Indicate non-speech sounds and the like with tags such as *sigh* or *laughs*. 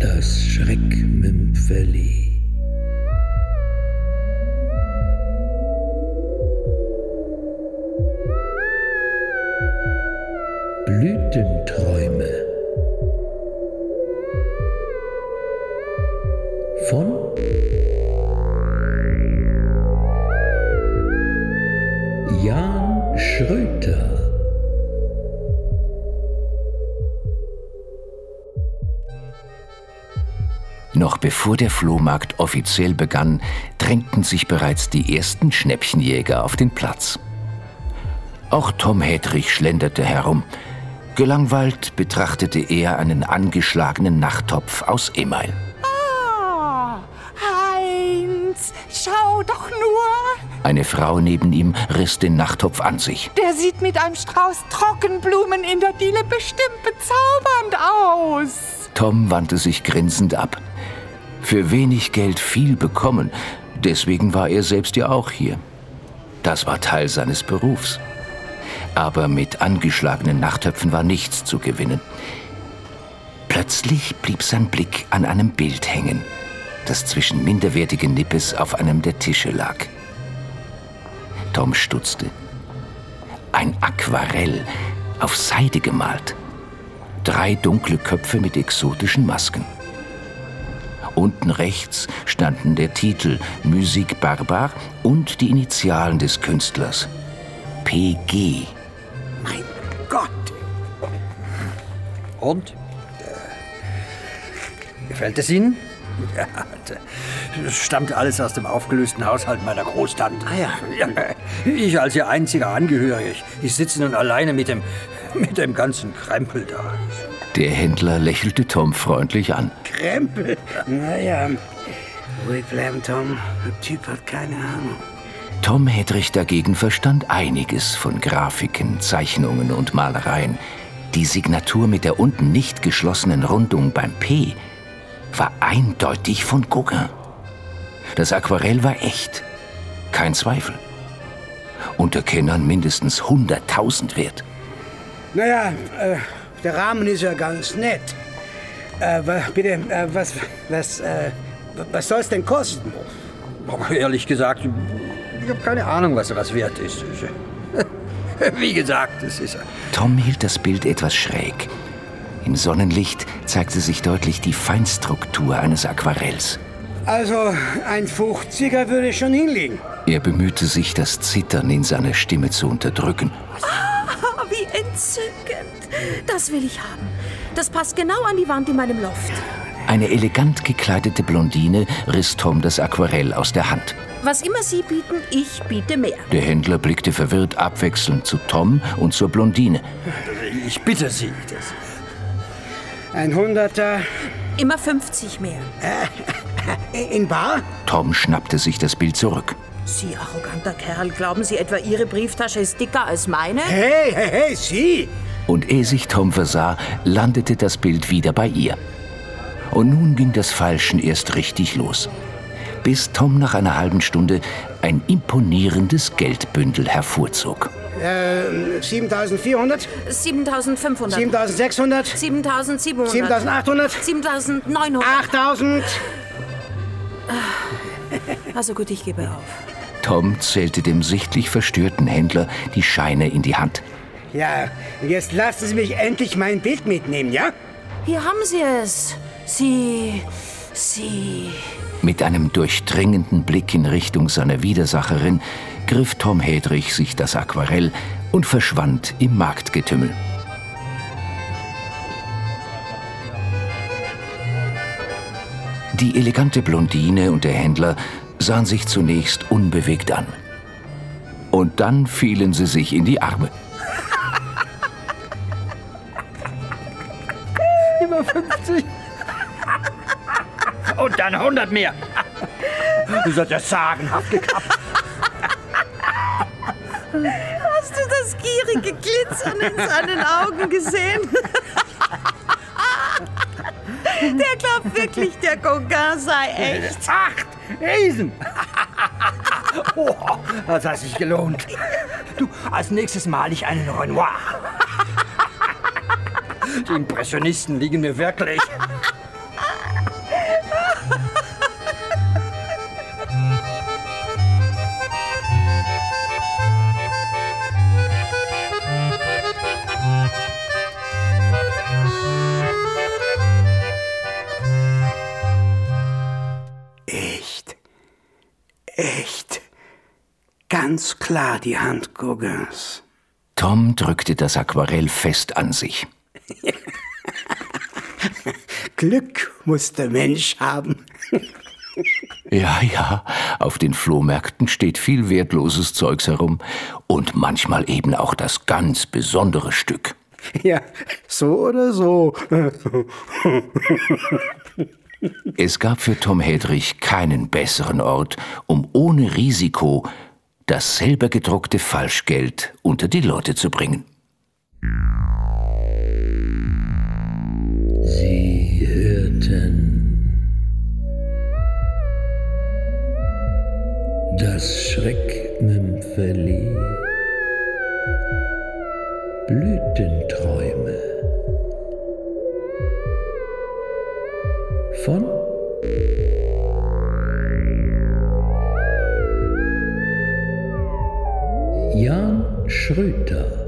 Das Schreckmümpfeli. Blütenträume von Jan Schröter Noch bevor der Flohmarkt offiziell begann, drängten sich bereits die ersten Schnäppchenjäger auf den Platz. Auch Tom Hedrich schlenderte herum. Gelangweilt betrachtete er einen angeschlagenen Nachttopf aus Email. Ah, Heinz, schau doch nur. Eine Frau neben ihm riss den Nachttopf an sich. Der sieht mit einem Strauß Trockenblumen in der Diele bestimmt bezaubernd aus. Tom wandte sich grinsend ab. Für wenig Geld viel bekommen, deswegen war er selbst ja auch hier. Das war Teil seines Berufs. Aber mit angeschlagenen Nachttöpfen war nichts zu gewinnen. Plötzlich blieb sein Blick an einem Bild hängen, das zwischen minderwertigen Nippes auf einem der Tische lag. Tom stutzte. Ein Aquarell, auf Seide gemalt. Drei dunkle Köpfe mit exotischen Masken. Unten rechts standen der Titel Musik Barbar und die Initialen des Künstlers. PG. Mein Gott! Und? Äh, gefällt es Ihnen? Ja, das stammt alles aus dem aufgelösten Haushalt meiner Großtante. Ah ja. Ich als ihr einziger Angehöriger. Ich sitze nun alleine mit dem, mit dem ganzen Krempel da. Der Händler lächelte Tom freundlich an. Krempel? Naja, ruhig bleiben, Tom. Der Typ hat keine Ahnung. Tom Hedrich dagegen verstand einiges von Grafiken, Zeichnungen und Malereien. Die Signatur mit der unten nicht geschlossenen Rundung beim P war eindeutig von Gauguin. Das Aquarell war echt, kein Zweifel. Unter Kennern mindestens 100.000 wert. Naja, äh, der Rahmen ist ja ganz nett. Äh, bitte, äh, was, was, äh, was soll's denn kosten? Aber ehrlich gesagt, ich habe keine Ahnung, was was wert ist. *laughs* Wie gesagt, es ist. Tom hielt das Bild etwas schräg. Im Sonnenlicht zeigte sich deutlich die Feinstruktur eines Aquarells. Also, ein 50er würde schon hinlegen. Er bemühte sich, das Zittern in seiner Stimme zu unterdrücken. Ah, wie entzückend. Das will ich haben. Das passt genau an die Wand in meinem Loft. Eine elegant gekleidete Blondine riss Tom das Aquarell aus der Hand. Was immer Sie bieten, ich biete mehr. Der Händler blickte verwirrt abwechselnd zu Tom und zur Blondine. Ich bitte Sie. Das Ein Hunderter Immer 50 mehr. in Bar? Tom schnappte sich das Bild zurück. Sie arroganter Kerl, glauben Sie etwa, Ihre Brieftasche ist dicker als meine? Hey, hey, hey, Sie! Und ehe sich Tom versah, landete das Bild wieder bei ihr. Und nun ging das Falschen erst richtig los. Bis Tom nach einer halben Stunde ein imponierendes Geldbündel hervorzog. Äh, 7400? 7500. 7600? 7700. 7800? 7900. 8000? Also gut, ich gebe auf. Tom zählte dem sichtlich verstörten Händler die Scheine in die Hand. Ja, jetzt lassen Sie mich endlich mein Bild mitnehmen, ja? Hier haben Sie es. Sie. Sie. Mit einem durchdringenden Blick in Richtung seiner Widersacherin griff Tom Hedrich sich das Aquarell und verschwand im Marktgetümmel. Die elegante Blondine und der Händler sahen sich zunächst unbewegt an. Und dann fielen sie sich in die Arme. *laughs* Immer 50. Und dann 100 mehr. Du sollst ja sagenhaft gekappt. Hast du das gierige Glitzern in seinen Augen gesehen? *laughs* wirklich, der Gauguin sei echt. Acht Riesen. *laughs* Oh, das hat sich gelohnt. Du, als nächstes mal ich einen Renoir. *laughs* Die Impressionisten liegen mir wirklich. Echt. Ganz klar die Hand Gauguins. Tom drückte das Aquarell fest an sich. *laughs* Glück muss der Mensch haben. Ja, ja, auf den Flohmärkten steht viel wertloses Zeugs herum und manchmal eben auch das ganz besondere Stück. Ja, so oder so. *laughs* Es gab für Tom Hedrich keinen besseren Ort, um ohne Risiko das selber gedruckte Falschgeld unter die Leute zu bringen. Sie hörten das Schreckmümpfeli Blütenträume von Jan Schröter